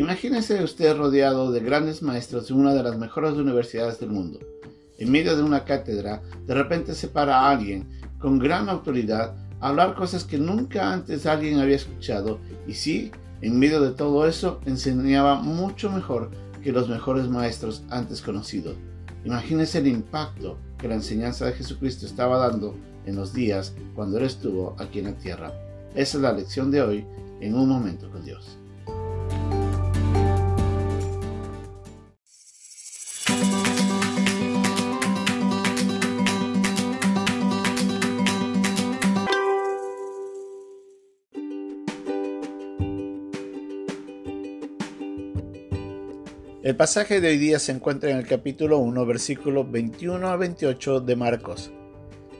Imagínese usted rodeado de grandes maestros de una de las mejores universidades del mundo. En medio de una cátedra, de repente se para a alguien con gran autoridad a hablar cosas que nunca antes alguien había escuchado y sí, en medio de todo eso, enseñaba mucho mejor que los mejores maestros antes conocidos. Imagínese el impacto que la enseñanza de Jesucristo estaba dando en los días cuando Él estuvo aquí en la tierra. Esa es la lección de hoy en un momento con Dios. El pasaje de hoy día se encuentra en el capítulo 1, versículos 21 a 28 de Marcos.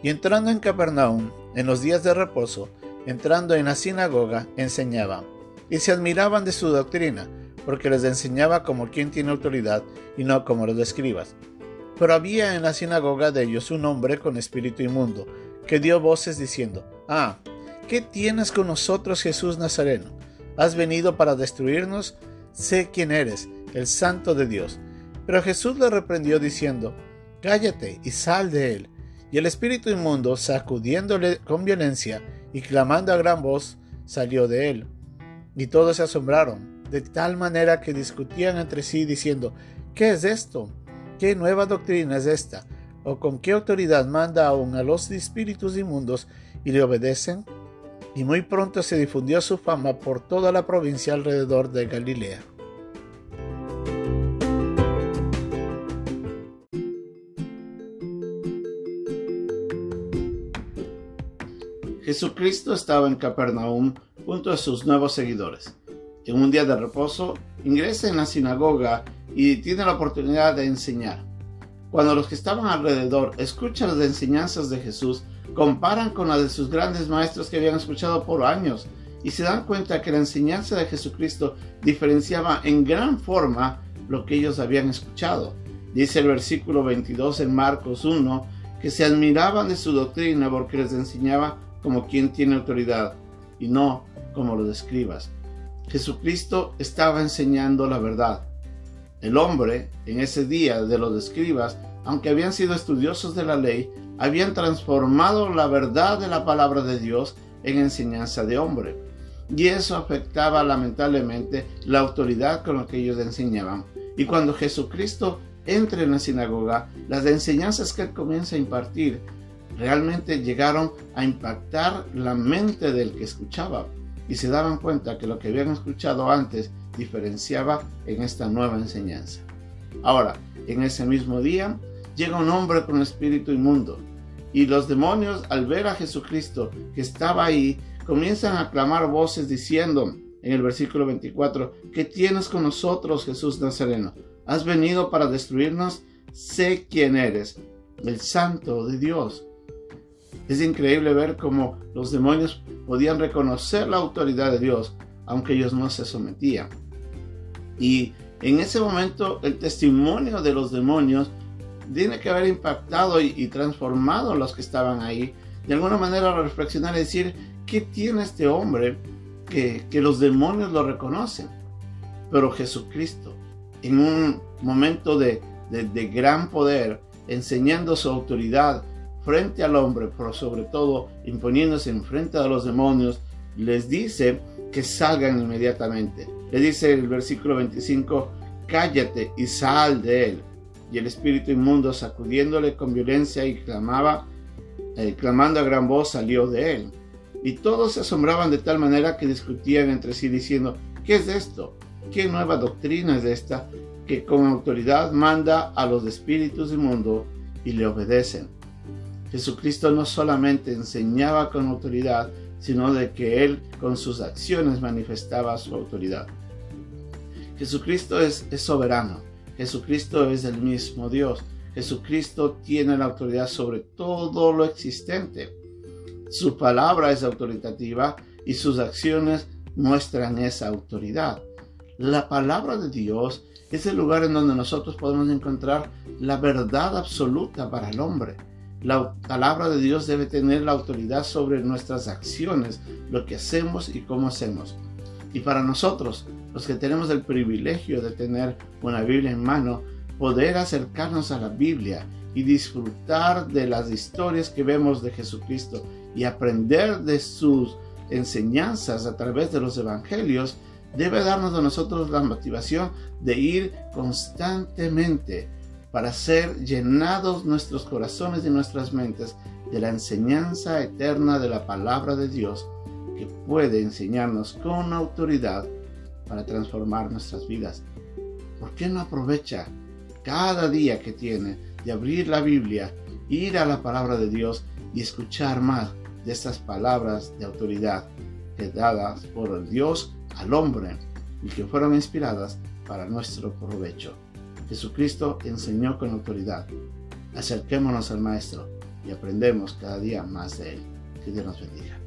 Y entrando en Capernaum, en los días de reposo, entrando en la sinagoga, enseñaba. Y se admiraban de su doctrina, porque les enseñaba como quien tiene autoridad y no como los escribas. Pero había en la sinagoga de ellos un hombre con espíritu inmundo, que dio voces diciendo, Ah, ¿qué tienes con nosotros Jesús Nazareno? ¿Has venido para destruirnos? Sé quién eres el santo de Dios. Pero Jesús le reprendió diciendo, Cállate y sal de él. Y el espíritu inmundo, sacudiéndole con violencia y clamando a gran voz, salió de él. Y todos se asombraron, de tal manera que discutían entre sí diciendo, ¿qué es esto? ¿Qué nueva doctrina es esta? ¿O con qué autoridad manda aún a los espíritus inmundos y le obedecen? Y muy pronto se difundió su fama por toda la provincia alrededor de Galilea. Jesucristo estaba en Capernaum junto a sus nuevos seguidores. En un día de reposo, ingresa en la sinagoga y tiene la oportunidad de enseñar. Cuando los que estaban alrededor escuchan las enseñanzas de Jesús, comparan con las de sus grandes maestros que habían escuchado por años y se dan cuenta que la enseñanza de Jesucristo diferenciaba en gran forma lo que ellos habían escuchado. Dice el versículo 22 en Marcos 1 que se admiraban de su doctrina porque les enseñaba como quien tiene autoridad y no como los escribas. Jesucristo estaba enseñando la verdad. El hombre, en ese día de los escribas, aunque habían sido estudiosos de la ley, habían transformado la verdad de la palabra de Dios en enseñanza de hombre. Y eso afectaba lamentablemente la autoridad con la que ellos enseñaban. Y cuando Jesucristo entra en la sinagoga, las enseñanzas que él comienza a impartir realmente llegaron a impactar la mente del que escuchaba y se daban cuenta que lo que habían escuchado antes diferenciaba en esta nueva enseñanza. Ahora, en ese mismo día, llega un hombre con espíritu inmundo y los demonios al ver a Jesucristo que estaba ahí, comienzan a clamar voces diciendo en el versículo 24, ¿qué tienes con nosotros Jesús Nazareno? ¿Has venido para destruirnos? Sé quién eres, el santo de Dios. Es increíble ver cómo los demonios podían reconocer la autoridad de Dios, aunque ellos no se sometían. Y en ese momento el testimonio de los demonios tiene que haber impactado y, transformado a los que estaban ahí. De alguna manera reflexionar y decir, ¿qué tiene este hombre que, los demonios lo reconocen? Pero Jesucristo, en un momento de, de gran poder, enseñando su autoridad, frente al hombre, pero sobre todo imponiéndose en frente a los demonios, les dice que salgan inmediatamente. Le dice el versículo 25, cállate y sal de él. Y el espíritu inmundo, sacudiéndole con violencia y clamaba, eh, clamando a gran voz, salió de él. Y todos se asombraban de tal manera que discutían entre sí diciendo, ¿qué es esto? ¿Qué nueva doctrina es esta que con autoridad manda a los espíritus inmundos y le obedecen? Jesucristo no solamente enseñaba con autoridad, sino de que Él con sus acciones manifestaba su autoridad. Jesucristo es, soberano, Jesucristo es el mismo Dios, Jesucristo tiene la autoridad sobre todo lo existente. Su palabra es autoritativa y sus acciones muestran esa autoridad. La palabra de Dios es el lugar en donde nosotros podemos encontrar la verdad absoluta para el hombre. La palabra de Dios debe tener la autoridad sobre nuestras acciones, lo que hacemos y cómo hacemos. Y para nosotros, los que tenemos el privilegio de tener una Biblia en mano, poder acercarnos a la Biblia y disfrutar de las historias que vemos de Jesucristo y aprender de sus enseñanzas a través de los evangelios, debe darnos a nosotros la motivación de ir constantemente para ser llenados nuestros corazones y nuestras mentes de la enseñanza eterna de la palabra de Dios que puede enseñarnos con autoridad para transformar nuestras vidas. ¿Por qué no aprovecha cada día que tiene de abrir la Biblia, ir a la palabra de Dios y escuchar más de estas palabras de autoridad que dadas por Dios al hombre y que fueron inspiradas para nuestro provecho? Jesucristo enseñó con autoridad. Acerquémonos al Maestro y aprendemos cada día más de Él. Que Dios nos bendiga.